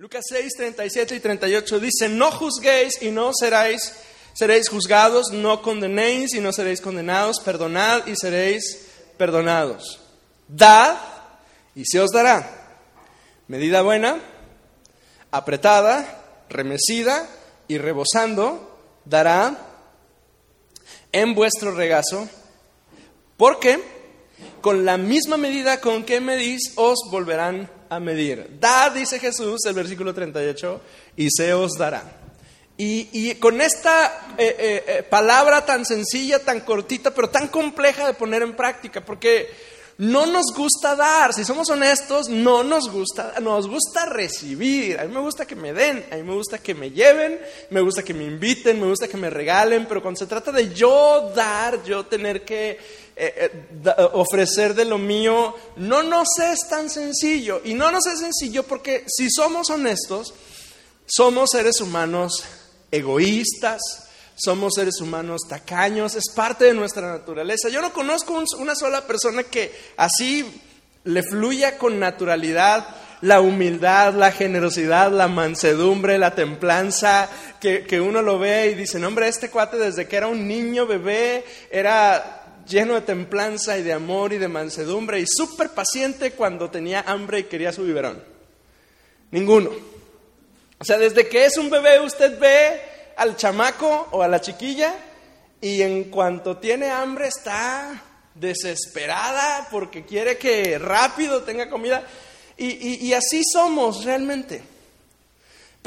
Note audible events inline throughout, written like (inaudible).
Lucas 6, 37 y 38 dice, no juzguéis y no seréis, seréis juzgados, no condenéis y no seréis condenados, perdonad y seréis perdonados. Dad y se os dará. Medida buena, apretada, remecida y rebosando, dará en vuestro regazo, porque con la misma medida con que medís os volverán a medir. Da, dice Jesús, el versículo 38, y se os dará. Y, con esta eh, eh, eh, palabra tan sencilla, tan cortita, pero tan compleja de poner en práctica, porque no nos gusta dar, si somos honestos, no nos gusta, nos gusta recibir. A mí me gusta que me den, a mí me gusta que me lleven, me gusta que me inviten, me gusta que me regalen, pero cuando se trata de yo dar, yo tener que eh, eh, ofrecer de lo mío, no nos es tan sencillo. Y no nos es sencillo porque si somos honestos, somos seres humanos egoístas, somos seres humanos tacaños, es parte de nuestra naturaleza. Yo no conozco una sola persona que así le fluya con naturalidad la humildad, la generosidad, la mansedumbre, la templanza, que, que, uno lo ve y dice, no hombre, este cuate desde que era un niño bebé era lleno de templanza y de amor y de mansedumbre y súper paciente cuando tenía hambre y quería su biberón. Ninguno. O sea, desde que es un bebé usted ve al chamaco o a la chiquilla y en cuanto tiene hambre está desesperada porque quiere que rápido tenga comida. Y, así somos realmente.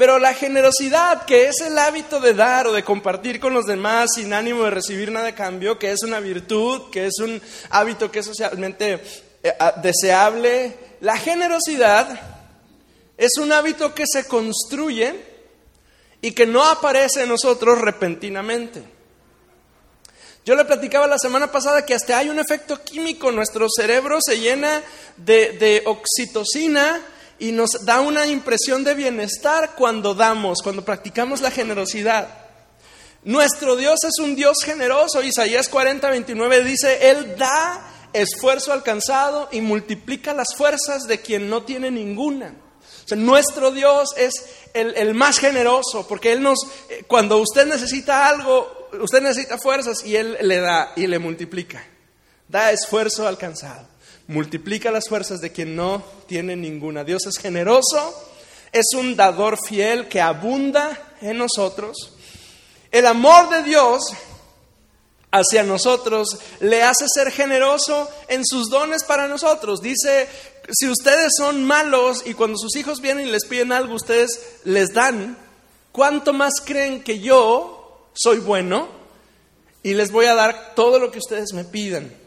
Pero la generosidad, que es el hábito de dar o de compartir con los demás sin ánimo de recibir nada de cambio, que es una virtud, que es un hábito que es socialmente eh, deseable, la generosidad es un hábito que se construye y que no aparece en nosotros repentinamente. Yo le platicaba la semana pasada que hasta hay un efecto químico, nuestro cerebro se llena de, oxitocina y nos da una impresión de bienestar cuando damos, cuando practicamos la generosidad. Nuestro Dios es un Dios generoso. Isaías 40, 29 dice, Él da esfuerzo alcanzado y multiplica las fuerzas de quien no tiene ninguna nuestro Dios es el, más generoso, porque Él nos, eh, cuando usted necesita algo, usted necesita fuerzas y Él le da y le multiplica. Da esfuerzo alcanzado. Multiplica las fuerzas de quien no tiene ninguna. Dios es generoso, es un dador fiel que abunda en nosotros. El amor de Dios hacia nosotros le hace ser generoso en sus dones para nosotros. Dice si ustedes son malos y cuando sus hijos vienen y les piden algo, ustedes les dan, ¿cuánto más creen que yo soy bueno y les voy a dar todo lo que ustedes me pidan?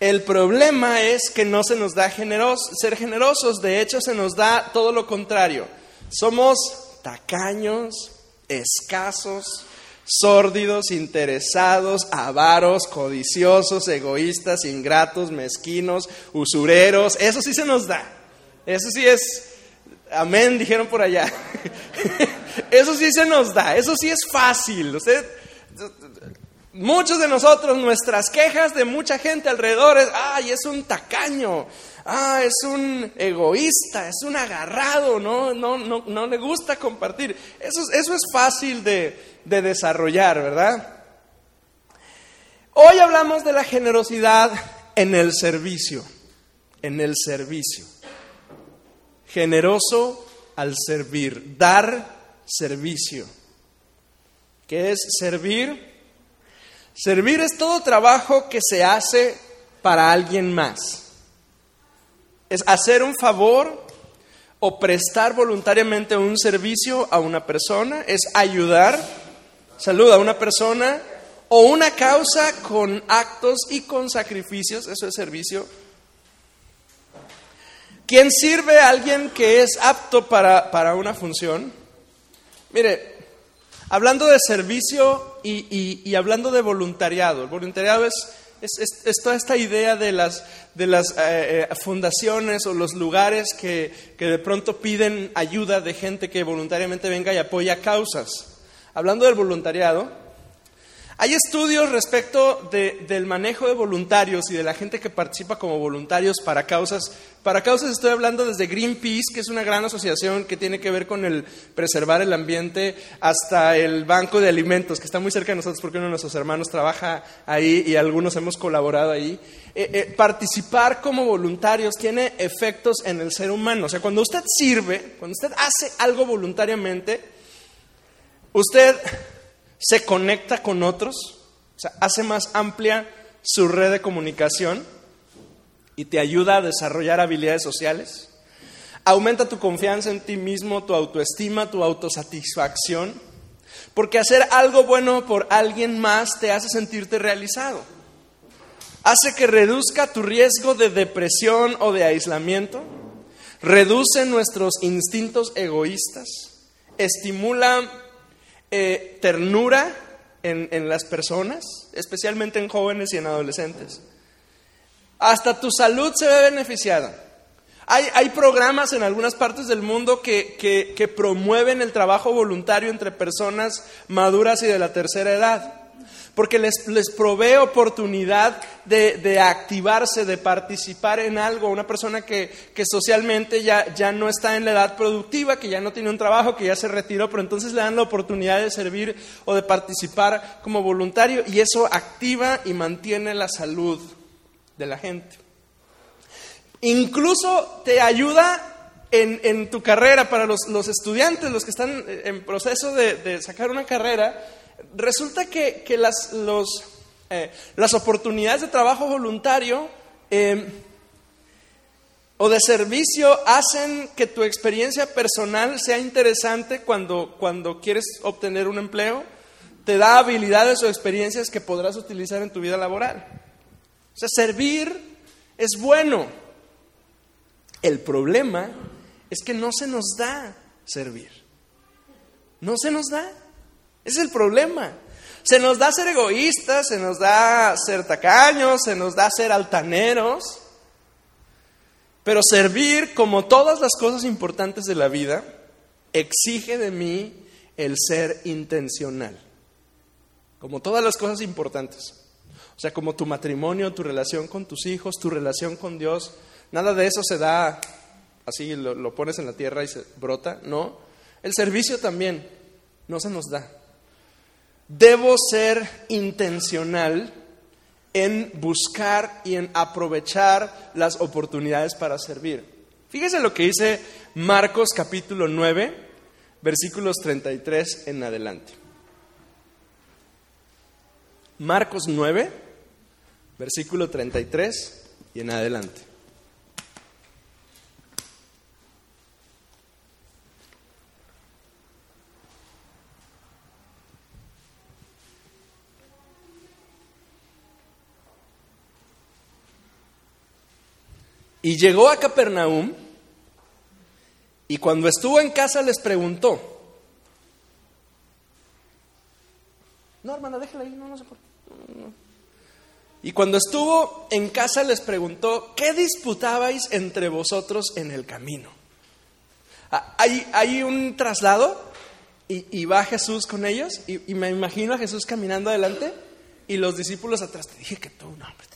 El problema es que no se nos da ser generosos, de hecho se nos da todo lo contrario. Somos tacaños, escasos, sórdidos, interesados, avaros, codiciosos, egoístas, ingratos, mezquinos, usureros. Eso sí se nos da. Eso sí es, amén, dijeron por allá. (laughs) Eso sí se nos da. Eso sí es fácil. Usted, muchos de nosotros, nuestras quejas de mucha gente alrededor es, ay, es un tacaño. Ah, es un egoísta, es un agarrado, no, no, no, no le gusta compartir. Eso, eso es fácil de, de desarrollar, ¿verdad? Hoy hablamos de la generosidad en el servicio, en el servicio. Generoso al servir, dar servicio. ¿Qué es servir? Servir es todo trabajo que se hace para alguien más. Es hacer un favor o prestar voluntariamente un servicio a una persona, es ayudar saluda a una persona o una causa con actos y con sacrificios, eso es servicio. ¿Quién sirve a alguien que es apto para, una función? Mire, hablando de servicio y, hablando de voluntariado, el voluntariado es, toda esta idea de las, de las eh, eh, fundaciones o los lugares que, que de pronto piden ayuda de gente que voluntariamente venga y apoya causas. Hablando del voluntariado, Hay estudios respecto del manejo de voluntarios y de la gente que participa como voluntarios para causas. Para causas estoy hablando desde Greenpeace, que es una gran asociación que tiene que ver con el preservar el ambiente, hasta el Banco de Alimentos, que está muy cerca de nosotros porque uno de nuestros hermanos trabaja ahí y algunos hemos colaborado ahí. Eh, eh, participar como voluntarios tiene efectos en el ser humano. O sea, cuando usted sirve, cuando usted hace algo voluntariamente, usted se conecta con otros, o sea, hace más amplia su red de comunicación y te ayuda a desarrollar habilidades sociales. Aumenta tu confianza en ti mismo, tu autoestima, tu autosatisfacción, porque hacer algo bueno por alguien más te hace sentirte realizado. Hace que reduzca tu riesgo de depresión o de aislamiento, reduce nuestros instintos egoístas, estimula eh, ternura en, las personas, especialmente en jóvenes y en adolescentes. Hasta tu salud se ve beneficiada. Hay, programas en algunas partes del mundo que, que promueven el trabajo voluntario entre personas maduras y de la tercera edad porque les, provee oportunidad de, activarse, de participar en algo. Una persona que, socialmente ya, ya, no está en la edad productiva, que ya no tiene un trabajo, que ya se retiró, pero entonces le dan la oportunidad de servir o de participar como voluntario y eso activa y mantiene la salud de la gente. Incluso te ayuda en, tu carrera para los, estudiantes, los que están en proceso de sacar una carrera resulta que, eh, las, oportunidades de trabajo voluntario em, o de servicio hacen que tu experiencia personal sea interesante cuando, cuando quieres obtener un empleo, te da habilidades o experiencias que podrás utilizar en tu vida laboral. O sea, servir es bueno. El problema es que no se nos da servir. No se nos da. Es el problema. Se nos da ser egoístas, se nos da ser tacaños, se nos da ser altaneros. Pero servir, como todas las cosas importantes de la vida, exige de mí el ser intencional. Como todas las cosas importantes. O sea, como tu matrimonio, tu relación con tus hijos, tu relación con Dios. Nada de eso se da así, lo, lo pones en la tierra y se brota. No. El servicio también no se nos da. Debo ser intencional en buscar y en aprovechar las oportunidades para servir. Fíjese lo que dice Marcos capítulo 9, versículos 33 en adelante. Marcos 9, versículo 33 y en adelante. Y llegó a Capernaum y cuando estuvo en casa les preguntó. No, hermana, déjala ahí, no, no sé por Y cuando estuvo en casa les preguntó, ¿qué disputabais entre vosotros en el camino? Ah, hay, hay un traslado y, va Jesús con ellos y, me imagino a Jesús caminando adelante y los discípulos atrás. Te dije que tú, no, hombre,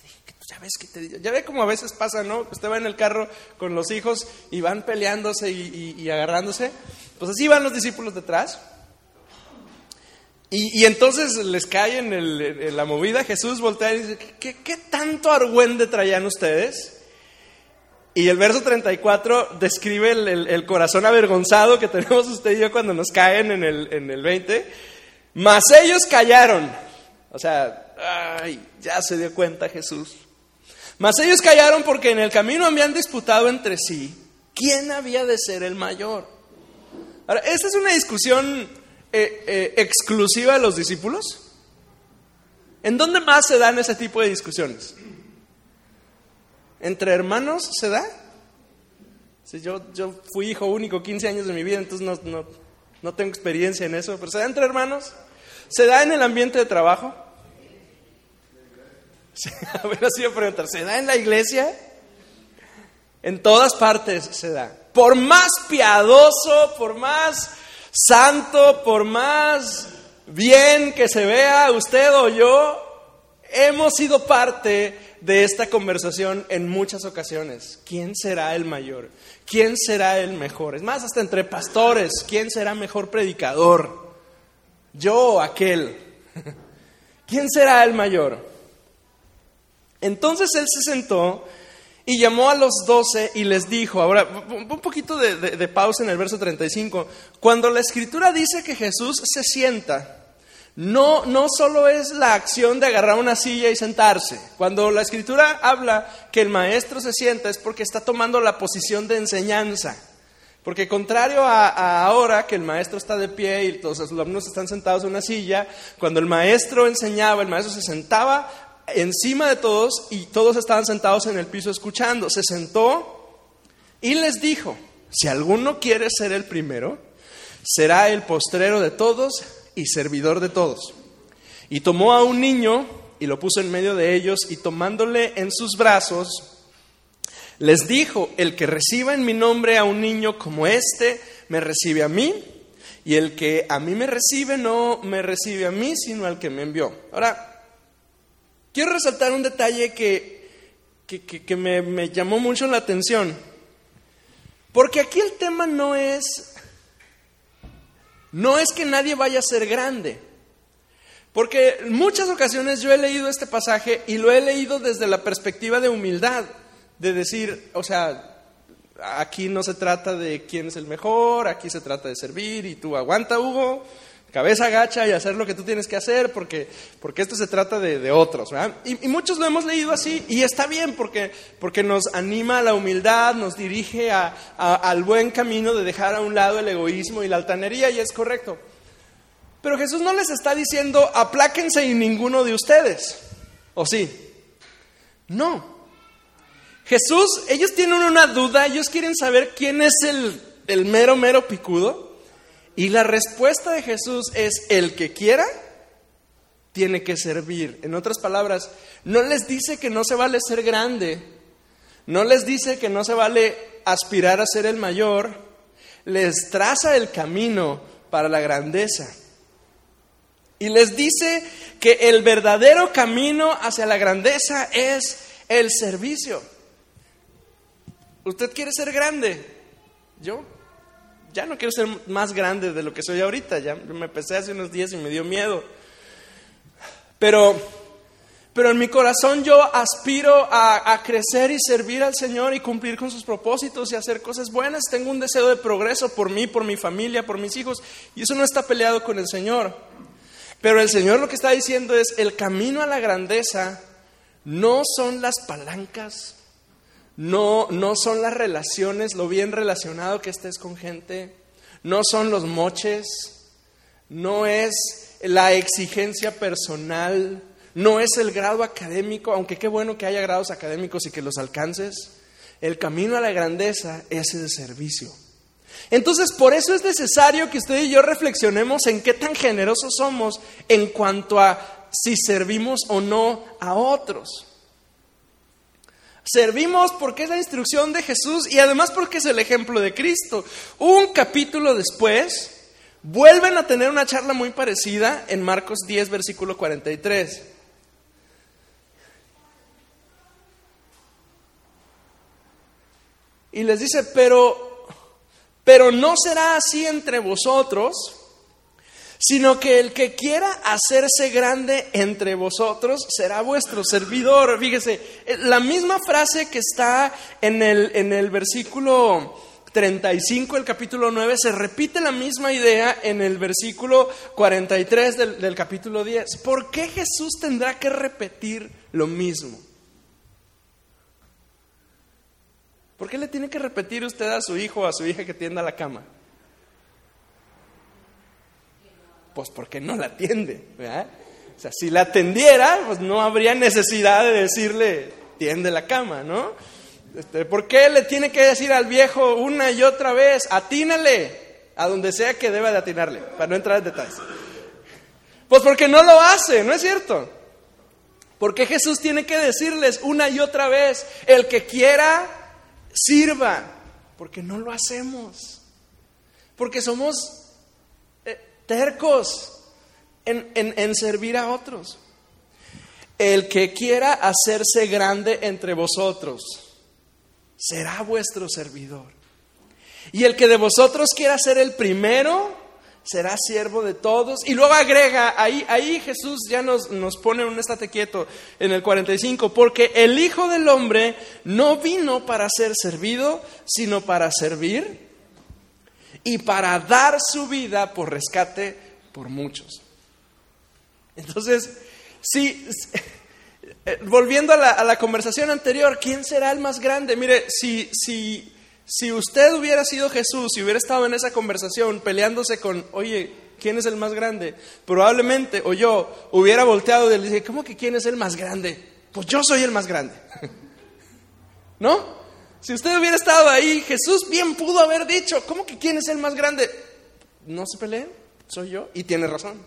ya ves que te ya ve como a veces pasa, ¿no? Usted va en el carro con los hijos y van peleándose y, agarrándose. Pues así van los discípulos detrás. Y, entonces les cae en, la movida, Jesús voltea y dice, ¿qué, ¿qué, tanto argüende traían ustedes? Y el verso 34 describe el, corazón avergonzado que tenemos usted y yo cuando nos caen en el, en el 20. Mas ellos callaron. O sea, ay, ya se dio cuenta Jesús. Mas ellos callaron porque en el camino habían disputado entre sí quién había de ser el mayor. Ahora, ¿esta es una discusión eh, eh, exclusiva de los discípulos? ¿En dónde más se dan ese tipo de discusiones? ¿Entre hermanos se da? Si yo, yo fui hijo único 15 años de mi vida, entonces no, no tengo experiencia en eso, pero ¿se da entre hermanos? ¿Se da en el ambiente de trabajo? (laughs) A ver, así preguntar, ¿se da en la iglesia? En todas partes se da. Por más piadoso, por más santo, por más bien que se vea usted o yo, hemos sido parte de esta conversación en muchas ocasiones. ¿Quién será el mayor? ¿Quién será el mejor? Es más, hasta entre pastores, ¿quién será mejor predicador? Yo o aquel. (laughs) ¿Quién será el mayor? Entonces él se sentó y llamó a los doce y les dijo, ahora un poquito de, pausa en el verso 35, cuando la escritura dice que Jesús se sienta, no, no solo es la acción de agarrar una silla y sentarse, cuando la escritura habla que el maestro se sienta es porque está tomando la posición de enseñanza. Porque contrario a, a, ahora que el maestro está de pie y todos los alumnos están sentados en una silla, cuando el maestro enseñaba, el maestro se sentaba encima de todos y todos estaban sentados en el piso escuchando. Se sentó y les dijo, si alguno quiere ser el primero, será el postrero de todos y servidor de todos. Y tomó a un niño y lo puso en medio de ellos y tomándole en sus brazos, les dijo, el que reciba en mi nombre a un niño como este, me recibe a mí, y el que a mí me recibe no me recibe a mí, sino al que me envió. Ahora, Quiero resaltar un detalle que, que, me, me llamó mucho la atención. Porque aquí el tema no es, no es que nadie vaya a ser grande. Porque en muchas ocasiones yo he leído este pasaje y lo he leído desde la perspectiva de humildad, de decir, o sea, aquí no se trata de quién es el mejor, aquí se trata de servir y tú aguanta, Hugo, cabeza agacha y hacer lo que tú tienes que hacer, porque, porque esto se trata de, otros. Y, muchos lo hemos leído así, y está bien, porque, porque nos anima a la humildad, nos dirige al buen camino de dejar a un lado el egoísmo y la altanería, y es correcto. Pero Jesús no les está diciendo, apláquense y ninguno de ustedes, ¿o sí? No. Jesús, ellos tienen una duda, ellos quieren saber quién es el mero, mero picudo. Y la respuesta de Jesús es, el que quiera, tiene que servir. En otras palabras, no les dice que no se vale ser grande, no les dice que no se vale aspirar a ser el mayor, les traza el camino para la grandeza. Y les dice que el verdadero camino hacia la grandeza es el servicio. ¿Usted quiere ser grande? ¿Yo? Ya no quiero ser más grande de lo que soy ahorita, ya me pesé hace unos días y me dio miedo. Pero, pero en mi corazón yo aspiro a, a, crecer y servir al Señor y cumplir con sus propósitos y hacer cosas buenas. Tengo un deseo de progreso por mí, por mi familia, por mis hijos, y eso no está peleado con el Señor. Pero el Señor lo que está diciendo es, el camino a la grandeza no son las palancas, no, no son las relaciones, lo bien relacionado que estés con gente, no son los moches, no es la exigencia personal, no es el grado académico, aunque qué bueno que haya grados académicos y que los alcances. El camino a la grandeza es el servicio. Entonces, por eso es necesario que usted y yo reflexionemos en qué tan generosos somos en cuanto a si servimos o no a otros. Servimos porque es la instrucción de Jesús y además porque es el ejemplo de Cristo. Un capítulo después, vuelven a tener una charla muy parecida en Marcos 10, versículo 43. Y les dice, pero, pero no será así entre vosotros sino que el que quiera hacerse grande entre vosotros será vuestro servidor. Fíjese, eh, la misma frase que está en el, en el versículo 35 del capítulo 9, se repite la misma idea en el versículo 43 del, del capítulo 10. ¿Por qué Jesús tendrá que repetir lo mismo? ¿Por qué le tiene que repetir usted a su hijo o a su hija que tienda la cama? Pues porque no la atiende. O sea, si la atendiera, pues no habría necesidad de decirle, tiende la cama, ¿no? Este, ¿Por qué le tiene que decir al viejo una y otra vez, atínale a donde sea que deba de atinarle, para no entrar en detalles? Pues porque no lo hace, ¿no es cierto? Porque Jesús tiene que decirles una y otra vez, el que quiera, sirva, porque no lo hacemos, porque somos tercos. en, en servir a otros. El que quiera hacerse grande entre vosotros será vuestro servidor. Y el que de vosotros quiera ser el primero será siervo de todos. Y luego agrega, ahí, ahí Jesús ya nos, nos pone un estate quieto en el 45, porque el Hijo del Hombre no vino para ser servido, sino para servir y para dar su vida por rescate por muchos. Entonces, sí, (laughs) volviendo a la, conversación anterior, ¿quién será el más grande? Mire, si, si si usted hubiera sido Jesús y hubiera estado en esa conversación peleándose con, oye, ¿quién es el más grande? Probablemente, o yo, hubiera volteado y le dije, ¿cómo que quién es el más grande? Pues yo soy el más grande. (laughs) ¿No? Si usted hubiera estado ahí, Jesús bien pudo haber dicho, ¿cómo que quién es el más grande? No se peleen, soy yo. Y tiene razón.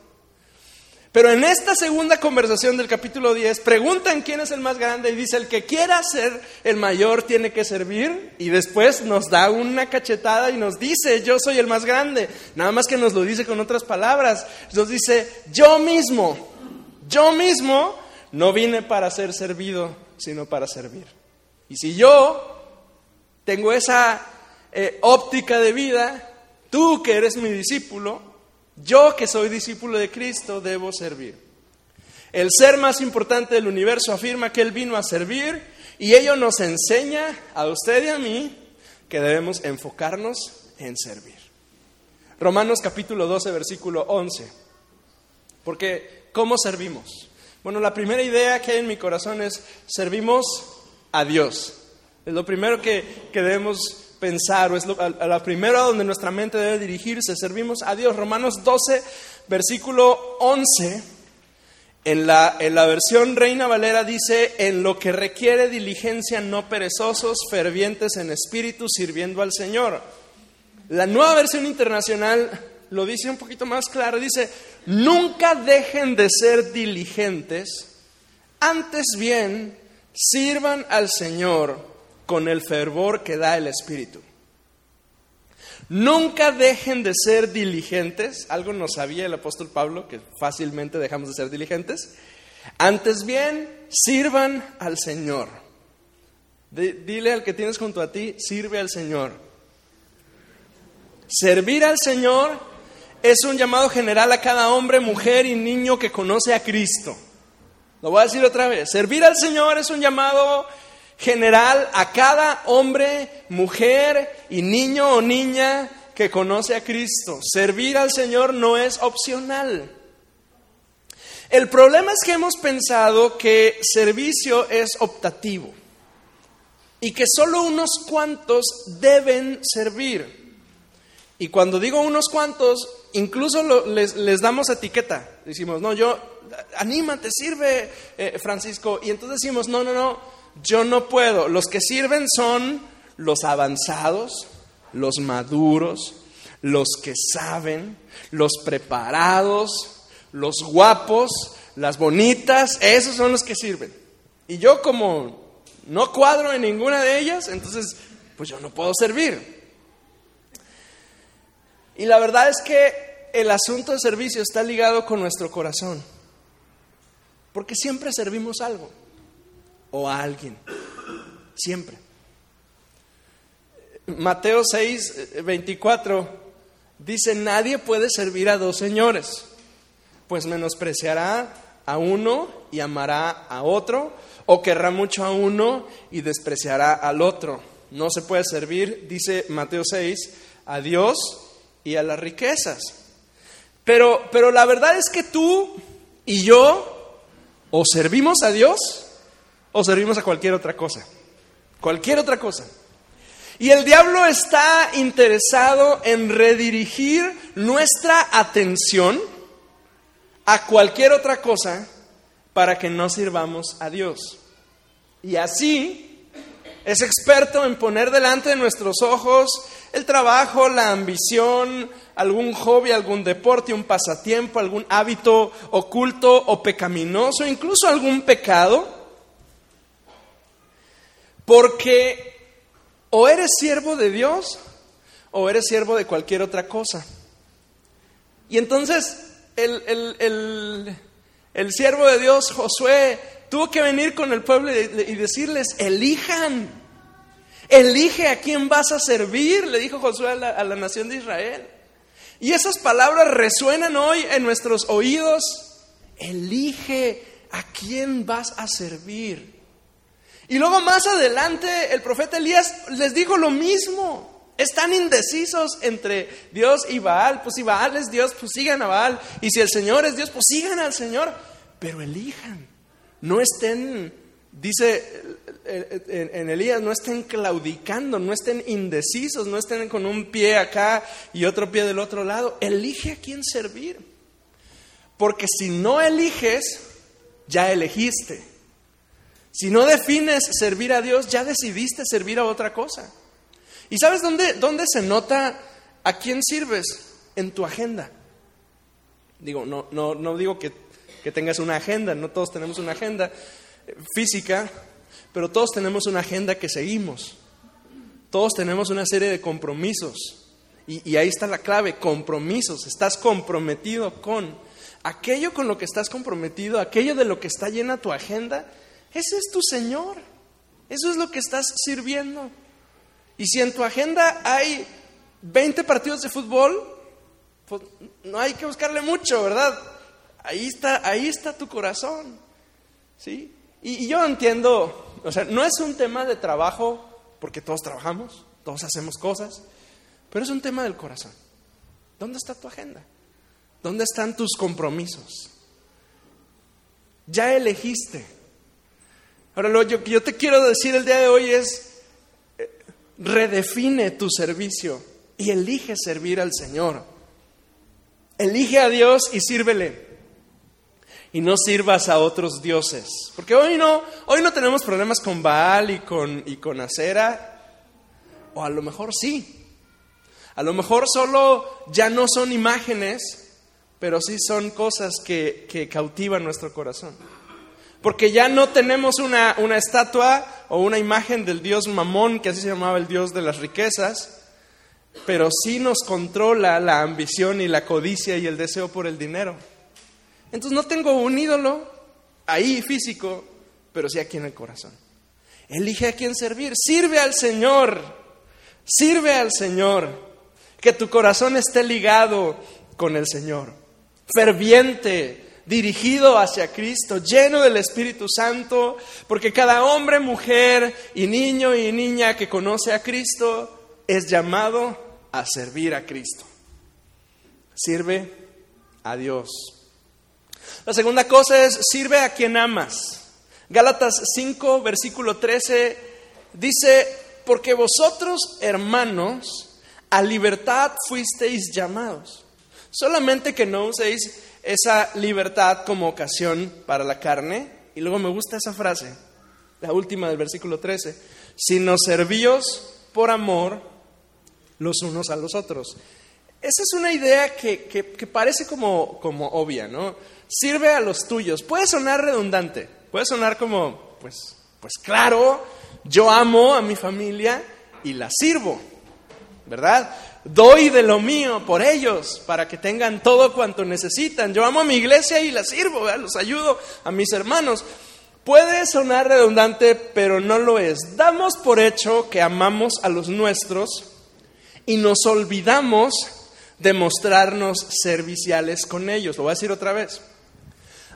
Pero en esta segunda conversación del capítulo 10, preguntan quién es el más grande y dice, el que quiera ser el mayor tiene que servir y después nos da una cachetada y nos dice, yo soy el más grande. Nada más que nos lo dice con otras palabras. Nos dice, yo mismo, yo mismo no vine para ser servido, sino para servir. Y si yo tengo esa eh, óptica de vida, tú que eres mi discípulo, yo que soy discípulo de Cristo debo servir. El ser más importante del universo afirma que Él vino a servir y ello nos enseña a usted y a mí que debemos enfocarnos en servir. Romanos capítulo 12, versículo 11. Porque, ¿cómo servimos? Bueno, la primera idea que hay en mi corazón es, servimos a Dios. Es lo primero que, que debemos pensar, o es lo, a, primera donde nuestra mente debe dirigirse. Servimos a Dios. Romanos 12, versículo 11, en la, en la versión Reina Valera dice, en lo que requiere diligencia, no perezosos, fervientes en espíritu, sirviendo al Señor. La nueva versión internacional lo dice un poquito más claro, dice, nunca dejen de ser diligentes, antes bien sirvan al Señor con el fervor que da el Espíritu. Nunca dejen de ser diligentes, algo nos sabía el apóstol Pablo, que fácilmente dejamos de ser diligentes. Antes bien, sirvan al Señor. Dile al que tienes junto a ti, sirve al Señor. Servir al Señor es un llamado general a cada hombre, mujer y niño que conoce a Cristo. Lo voy a decir otra vez. Servir al Señor es un llamado general a cada hombre, mujer y niño o niña que conoce a Cristo. Servir al Señor no es opcional. El problema es que hemos pensado que servicio es optativo y que solo unos cuantos deben servir. Y cuando digo unos cuantos, incluso les, damos etiqueta. Decimos, no, yo, anímate, sirve, eh, Francisco. Y entonces decimos, no, no, no, yo no puedo. Los que sirven son los avanzados, los maduros, los que saben, los preparados, los guapos, las bonitas, esos son los que sirven. Y yo como no cuadro en ninguna de ellas, entonces pues yo no puedo servir. Y la verdad es que el asunto de servicio está ligado con nuestro corazón, porque siempre servimos algo o a alguien. Siempre. Mateo 6, 24 dice, nadie puede servir a dos señores, pues menospreciará a uno y amará a otro, o querrá mucho a uno y despreciará al otro. No se puede servir, dice Mateo 6, a Dios y a las riquezas. Pero, pero la verdad es que tú y yo o servimos a Dios o servimos a cualquier otra cosa. Cualquier otra cosa. Y el diablo está interesado en redirigir nuestra atención a cualquier otra cosa para que no sirvamos a Dios. Y así es experto en poner delante de nuestros ojos el trabajo, la ambición, algún hobby, algún deporte, un pasatiempo, algún hábito oculto o pecaminoso, incluso algún pecado porque o eres siervo de Dios o eres siervo de cualquier otra cosa. Y entonces el, el, siervo de Dios, Josué, tuvo que venir con el pueblo y, y decirles, elijan, elige a quién vas a servir, le dijo Josué a la, a la nación de Israel. Y esas palabras resuenan hoy en nuestros oídos. Elige a quién vas a servir. Y luego más adelante el profeta Elías les dijo lo mismo. Están indecisos entre Dios y Baal. Pues si Baal es Dios, pues sigan a Baal. Y si el Señor es Dios, pues sigan al Señor. Pero elijan. No estén, dice en Elías, no estén claudicando, no estén indecisos, no estén con un pie acá y otro pie del otro lado. Elige a quién servir. Porque si no eliges, ya elegiste. Si no defines servir a Dios, ya decidiste servir a otra cosa. ¿Y sabes dónde, dónde se nota a quién sirves? En tu agenda. Digo, no, no, no digo que, que tengas una agenda, no todos tenemos una agenda física, pero todos tenemos una agenda que seguimos. Todos tenemos una serie de compromisos. Y, y, ahí está la clave, compromisos. Estás comprometido con aquello con lo que estás comprometido, aquello de lo que está llena tu agenda. Ese es tu Señor. Eso es lo que estás sirviendo. Y si en tu agenda hay 20 partidos de fútbol, pues no hay que buscarle mucho, ¿verdad? Ahí está, ahí está tu corazón. ¿Sí? Y, yo entiendo, o sea, no es un tema de trabajo, porque todos trabajamos, todos hacemos cosas, pero es un tema del corazón. ¿Dónde está tu agenda? ¿Dónde están tus compromisos? Ya elegiste. Ahora, lo que yo te quiero decir el día de hoy es, redefine tu servicio y elige servir al Señor. Elige a Dios y sírvele. Y no sirvas a otros dioses. Porque hoy no, hoy no tenemos problemas con Baal y con, y con Acera. O a lo mejor sí. A lo mejor solo ya no son imágenes, pero sí son cosas que, que cautivan nuestro corazón. Porque ya no tenemos una, una estatua o una imagen del dios Mamón, que así se llamaba el dios de las riquezas, pero sí nos controla la ambición y la codicia y el deseo por el dinero. Entonces no tengo un ídolo ahí físico, pero sí aquí en el corazón. Elige a quién servir, sirve al Señor, sirve al Señor, que tu corazón esté ligado con el Señor, ferviente, dirigido hacia Cristo, lleno del Espíritu Santo, porque cada hombre, mujer y niño y niña que conoce a Cristo es llamado a servir a Cristo. Sirve a Dios. La segunda cosa es, sirve a quien amas. Gálatas 5, versículo 13, dice, porque vosotros, hermanos, a libertad fuisteis llamados. Solamente que no uséis esa libertad como ocasión para la carne. Y luego me gusta esa frase, la última del versículo 13, sino servíos por amor los unos a los otros. Esa es una idea que, que, parece como, como obvia, ¿no? Sirve a los tuyos. Puede sonar redundante, puede sonar como, pues, pues claro, yo amo a mi familia y la sirvo, ¿verdad? Doy de lo mío por ellos para que tengan todo cuanto necesitan. Yo amo a mi iglesia y la sirvo, los ayudo a mis hermanos. Puede sonar redundante, pero no lo es. Damos por hecho que amamos a los nuestros y nos olvidamos de mostrarnos serviciales con ellos. Lo voy a decir otra vez.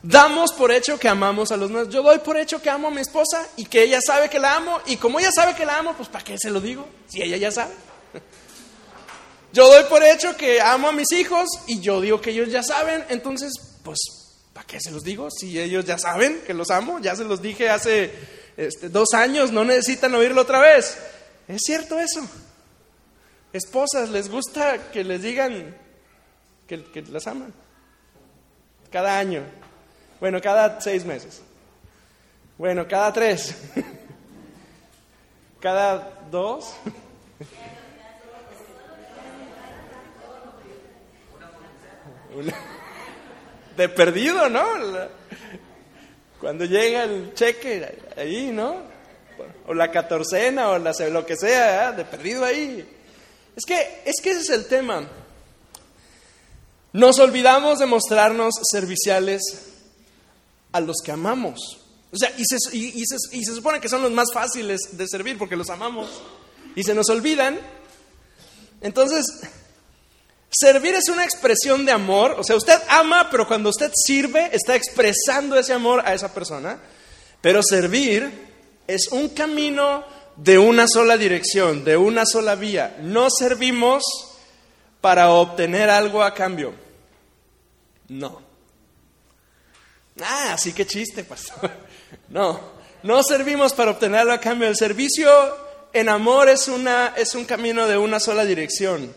Damos por hecho que amamos a los nuestros. Yo doy por hecho que amo a mi esposa y que ella sabe que la amo. Y como ella sabe que la amo, pues ¿para qué se lo digo? Si ella ya sabe. Yo doy por hecho que amo a mis hijos y yo digo que ellos ya saben, entonces, pues, ¿para qué se los digo? Si ellos ya saben que los amo, ya se los dije hace este, dos años, no necesitan oírlo otra vez. ¿Es cierto eso? Esposas, ¿les gusta que les digan que, que las aman? Cada año. Bueno, cada seis meses. Bueno, cada tres. (laughs) cada dos. (laughs) (laughs) de perdido, ¿no? Cuando llega el cheque ahí, ¿no? O la catorcena o la, lo que sea, ¿eh? de perdido ahí. Es que, es que ese es el tema. nos olvidamos de mostrarnos serviciales a los que amamos. O sea, y se, y se, supone que son los más fáciles de servir porque los amamos. Y se nos olvidan. Entonces, servir es una expresión de amor. O sea, usted ama, pero cuando usted sirve, está expresando ese amor a esa persona. Pero servir es un camino de una sola dirección, de una sola vía. No servimos para obtener algo a cambio. No. Ah, sí que chiste, pastor. (laughs) No, no servimos para obtener algo a cambio. El servicio en amor es, una, es un camino de una sola dirección.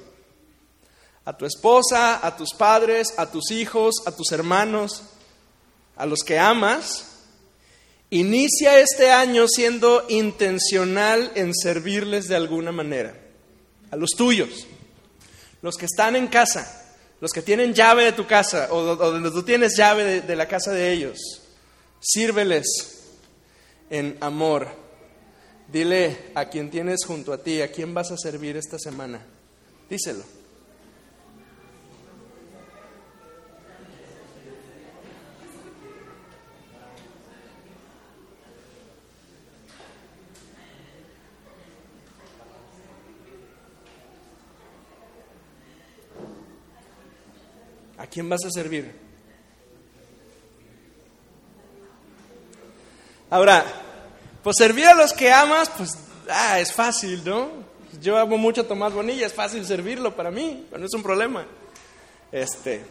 A tu esposa, a tus padres, a tus hijos, a tus hermanos, a los que amas. Inicia este año siendo intencional en servirles de alguna manera. A los tuyos, los que están en casa, los que tienen llave de tu casa o, donde tú tienes llave de, de la casa de ellos. Sírveles en amor. Dile a quien tienes junto a ti, a quién vas a servir esta semana. Díselo. ¿A quién vas a servir? Ahora, pues servir a los que amas, pues ah, es fácil, ¿no? Yo amo mucho a Tomás Bonilla, es fácil servirlo para mí, no es un problema. Este,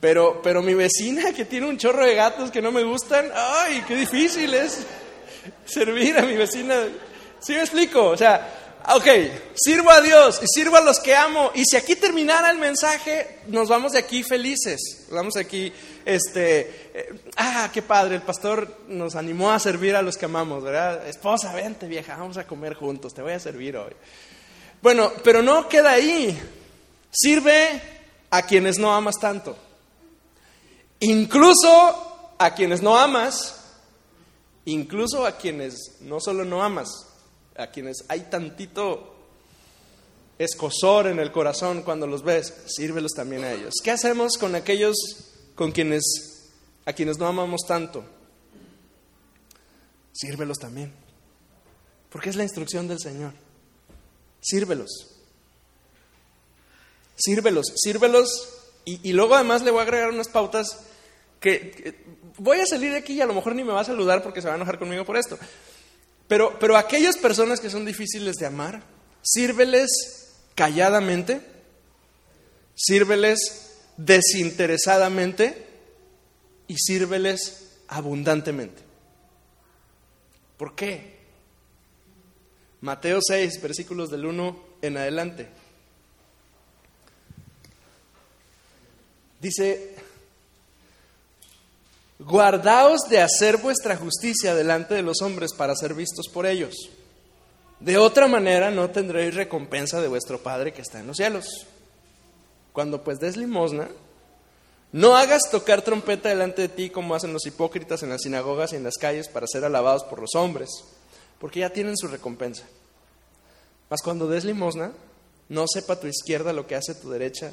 pero, pero mi vecina que tiene un chorro de gatos que no me gustan, ay, qué difícil es servir a mi vecina. ¿Sí me explico? O sea, Ok, sirvo a Dios y sirvo a los que amo. Y si aquí terminara el mensaje, nos vamos de aquí felices. Vamos aquí, este, eh, ah, qué padre, el pastor nos animó a servir a los que amamos, ¿verdad? Esposa, vente vieja, vamos a comer juntos, te voy a servir hoy. Bueno, pero no queda ahí. Sirve a quienes no amas tanto. Incluso a quienes no amas, incluso a quienes no solo no amas, a quienes hay tantito escosor en el corazón cuando los ves, sírvelos también a ellos. ¿Qué hacemos con aquellos con quienes a quienes no amamos tanto? Sírvelos también. Porque es la instrucción del Señor. Sírvelos. Sírvelos, sírvelos. Y, y luego además le voy a agregar unas pautas que, que, voy a salir de aquí y a lo mejor ni me va a saludar porque se va a enojar conmigo por esto. Pero, pero aquellas personas que son difíciles de amar, sírveles calladamente, sírveles desinteresadamente y sírveles abundantemente. ¿Por qué? Mateo 6, versículos del 1 en adelante. Dice, Guardaos de hacer vuestra justicia delante de los hombres para ser vistos por ellos. De otra manera no tendréis recompensa de vuestro Padre que está en los cielos. Cuando pues des limosna, no hagas tocar trompeta delante de ti como hacen los hipócritas en las sinagogas y en las calles para ser alabados por los hombres, porque ya tienen su recompensa. Mas cuando des limosna, no sepa tu izquierda lo que hace tu derecha,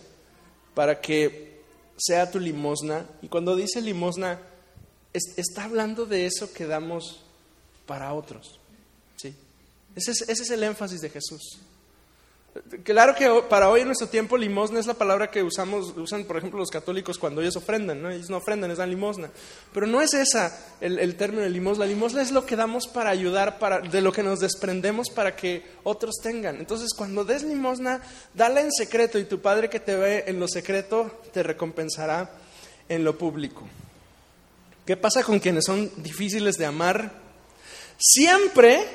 para que sea tu limosna. Y cuando dice limosna, está hablando de eso que damos para otros. ¿sí? Ese, es, es el énfasis de Jesús. Claro que para hoy en nuestro tiempo limosna es la palabra que usamos, usan por ejemplo los católicos cuando ellos ofrendan, ¿no? Ellos no ofrendan, les dan limosna. Pero no es esa el, término de limosna. Limosna es lo que damos para ayudar, para, de lo que nos desprendemos para que otros tengan. Entonces cuando des limosna, dala en secreto y tu Padre que te ve en lo secreto te recompensará en lo público. ¿Qué pasa con quienes son difíciles de amar? Siempre,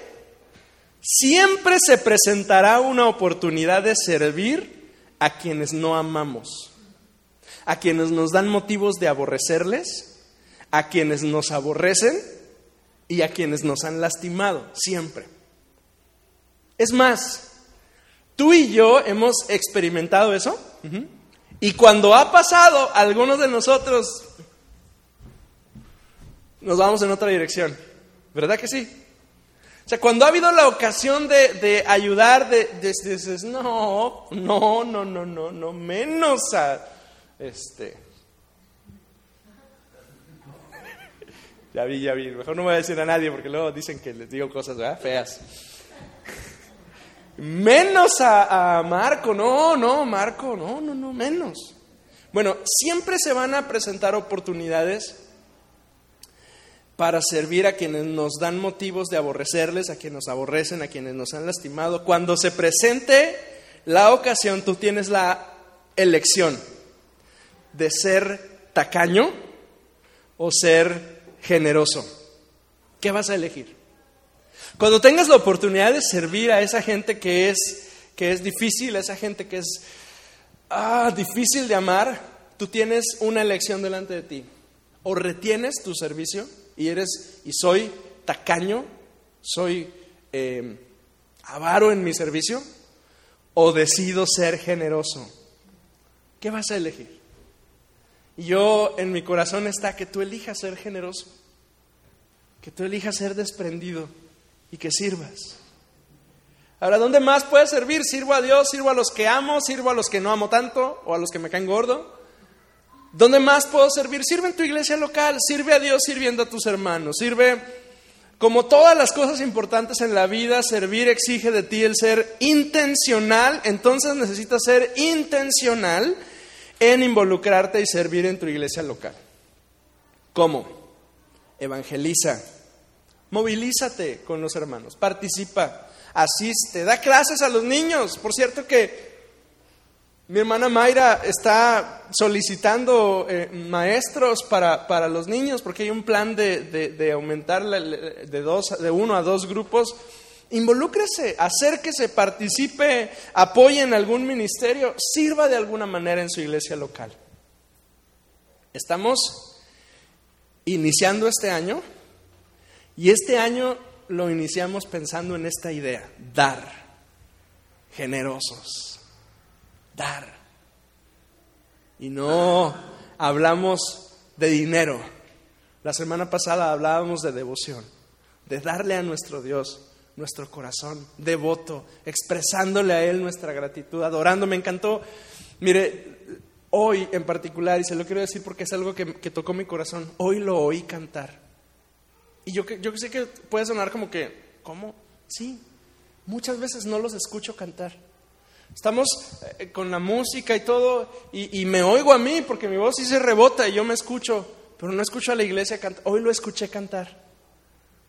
siempre se presentará una oportunidad de servir a quienes no amamos, a quienes nos dan motivos de aborrecerles, a quienes nos aborrecen y a quienes nos han lastimado, siempre. Es más, tú y yo hemos experimentado eso. Y cuando ha pasado, algunos de nosotros nos vamos en otra dirección. ¿Verdad que sí? O sea, cuando ha habido la ocasión de, ayudar, de, dices, no, no, no, no, no, no, menos a, Este. (laughs) Ya vi, ya vi. Mejor no voy a decir a nadie porque luego dicen que les digo cosas feas. (laughs) Menos a, Marco, no, no, Marco, no, no, no, menos. Bueno, siempre se van a presentar oportunidades para servir a quienes nos dan motivos de aborrecerles, a quienes nos aborrecen, a quienes nos han lastimado. Cuando se presente la ocasión, tú tienes la elección de ser tacaño o ser generoso. ¿Qué vas a elegir? Cuando tengas la oportunidad de servir a esa gente que es, que es difícil, a esa gente que es ah, difícil de amar, tú tienes una elección delante de ti. O retienes tu servicio y eres y soy tacaño, soy eh, avaro en mi servicio, o decido ser generoso. ¿Qué vas a elegir? Y yo en mi corazón está que tú elijas ser generoso, que tú elijas ser desprendido y que sirvas. Ahora, ¿dónde más puedes servir? Sirvo a Dios, sirvo a los que amo, sirvo a los que no amo tanto o a los que me caen gordo. ¿Dónde más puedo servir? Sirve en tu iglesia local, sirve a Dios sirviendo a tus hermanos, sirve como todas las cosas importantes en la vida, servir exige de ti el ser intencional, entonces necesitas ser intencional en involucrarte y servir en tu iglesia local. ¿Cómo? Evangeliza, movilízate con los hermanos, participa, asiste, da clases a los niños. Por cierto que mi hermana Mayra está solicitando eh, maestros para, para, los niños porque hay un plan de, de, aumentar de, dos, de uno a dos grupos. Involúcrese, acérquese, participe, apoye en algún ministerio, sirva de alguna manera en su iglesia local. Estamos iniciando este año y este año lo iniciamos pensando en esta idea, dar, generosos Y no hablamos de dinero. La semana pasada hablábamos de devoción, de darle a nuestro Dios nuestro corazón devoto, expresándole a Él nuestra gratitud, adorando. Me encantó, mire, hoy en particular, y se lo quiero decir porque es algo que, tocó mi corazón, hoy lo oí cantar. Y yo, yo sé que puede sonar como que, ¿cómo? Sí, muchas veces no los escucho cantar. Estamos eh, con la música y todo, y, me oigo a mí porque mi voz sí se rebota y yo me escucho, pero no escucho a la iglesia cantar. Hoy lo escuché cantar.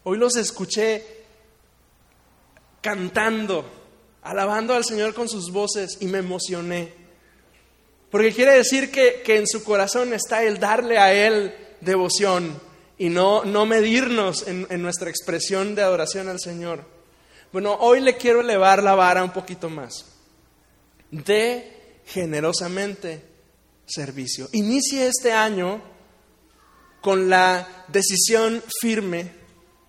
Hoy los escuché cantando, alabando al Señor con sus voces y me emocioné. Porque quiere decir que, en su corazón está el darle a Él devoción y no, no medirnos en, en nuestra expresión de adoración al Señor. Bueno, hoy le quiero elevar la vara un poquito más de generosamente servicio. Inicie este año con la decisión firme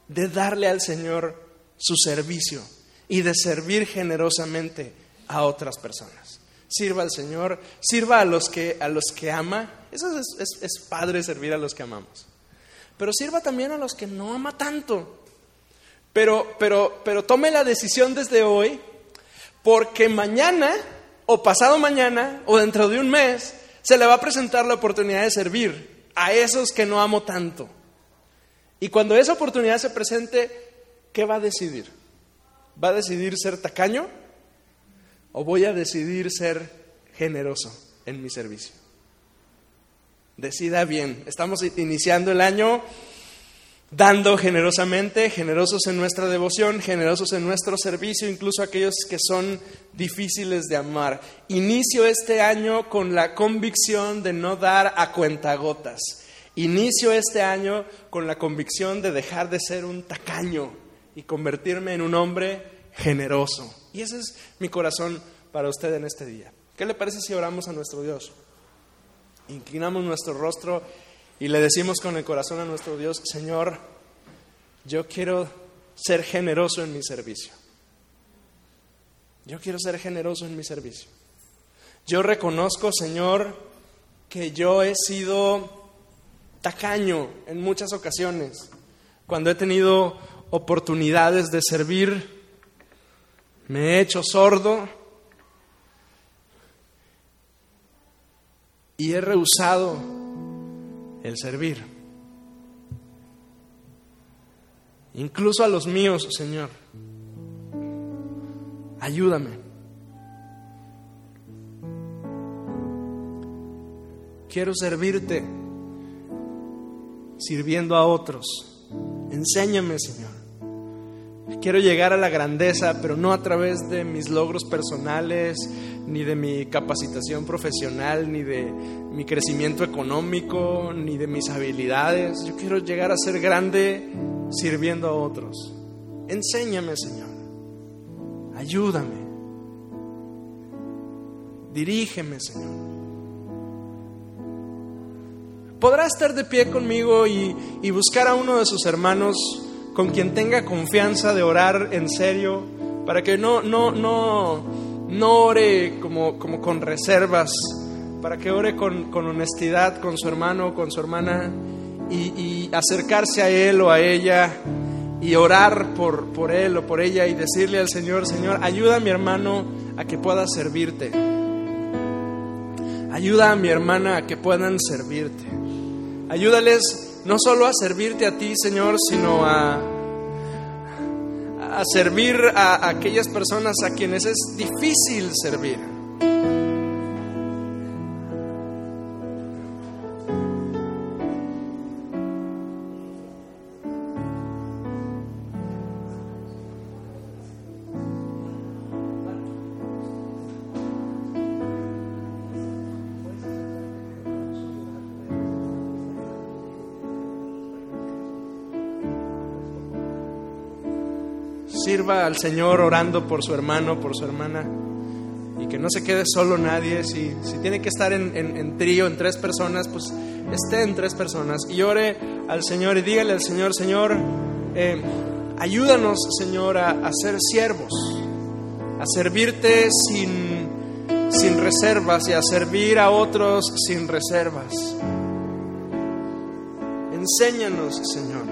de darle al Señor su servicio y de servir generosamente a otras personas. Sirva al Señor, sirva a los que, a los que ama. Eso es, es padre servir a los que amamos. Pero sirva también a los que no ama tanto. Pero, pero, pero tome la decisión desde hoy, porque mañana o pasado mañana o dentro de un mes se le va a presentar la oportunidad de servir a esos que no amo tanto. Y cuando esa oportunidad se presente, ¿qué va a decidir? ¿Va a decidir ser tacaño o voy a decidir ser generoso en mi servicio? Decida bien. Estamos iniciando el año dando generosamente, generosos en nuestra devoción, generosos en nuestro servicio, incluso aquellos que son difíciles de amar. Inicio este año con la convicción de no dar a cuentagotas. Inicio este año con la convicción de dejar de ser un tacaño y convertirme en un hombre generoso. Y ese es mi corazón para usted en este día. ¿Qué le parece si oramos a nuestro Dios? Inclinamos nuestro rostro y le decimos con el corazón a nuestro Dios, Señor, yo quiero ser generoso en mi servicio. Yo quiero ser generoso en mi servicio. Yo reconozco, Señor, que yo he sido tacaño en muchas ocasiones. Cuando he tenido oportunidades de servir, me he hecho sordo y he rehusado el servir. Incluso a los míos, Señor. Ayúdame. Quiero servirte sirviendo a otros. Enséñame, Señor. Quiero llegar a la grandeza, pero no a través de mis logros personales, ni de mi capacitación profesional, ni de mi crecimiento económico, ni de mis habilidades. Yo quiero llegar a ser grande sirviendo a otros. Enséñame, Señor. Ayúdame. Dirígeme, Señor podrá estar de pie conmigo y, buscar a uno de sus hermanos con quien tenga confianza de orar en serio, para que no, no, no, no ore como, como con reservas, para que ore con, honestidad con su hermano, con su hermana, y, acercarse a él o a ella y orar por, por él o por ella y decirle al Señor, Señor, ayuda a mi hermano a que pueda servirte. Ayuda a mi hermana a que puedan servirte. Ayúdales no solo a servirte a ti, Señor, sino a, a servir a aquellas personas a quienes es difícil servir. Al Señor orando por su hermano, por su hermana, y que no se quede solo nadie. Si, si tiene que estar en, trío, en tres personas, pues esté en tres personas y ore al Señor y dígale al Señor, Señor, eh, ayúdanos, Señor, a, a, ser siervos, a servirte sin, sin reservas y a servir a otros sin reservas. Enséñanos, Señor.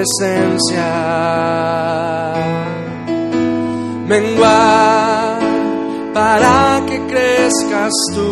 Presencia. Menguar para que crezcas tú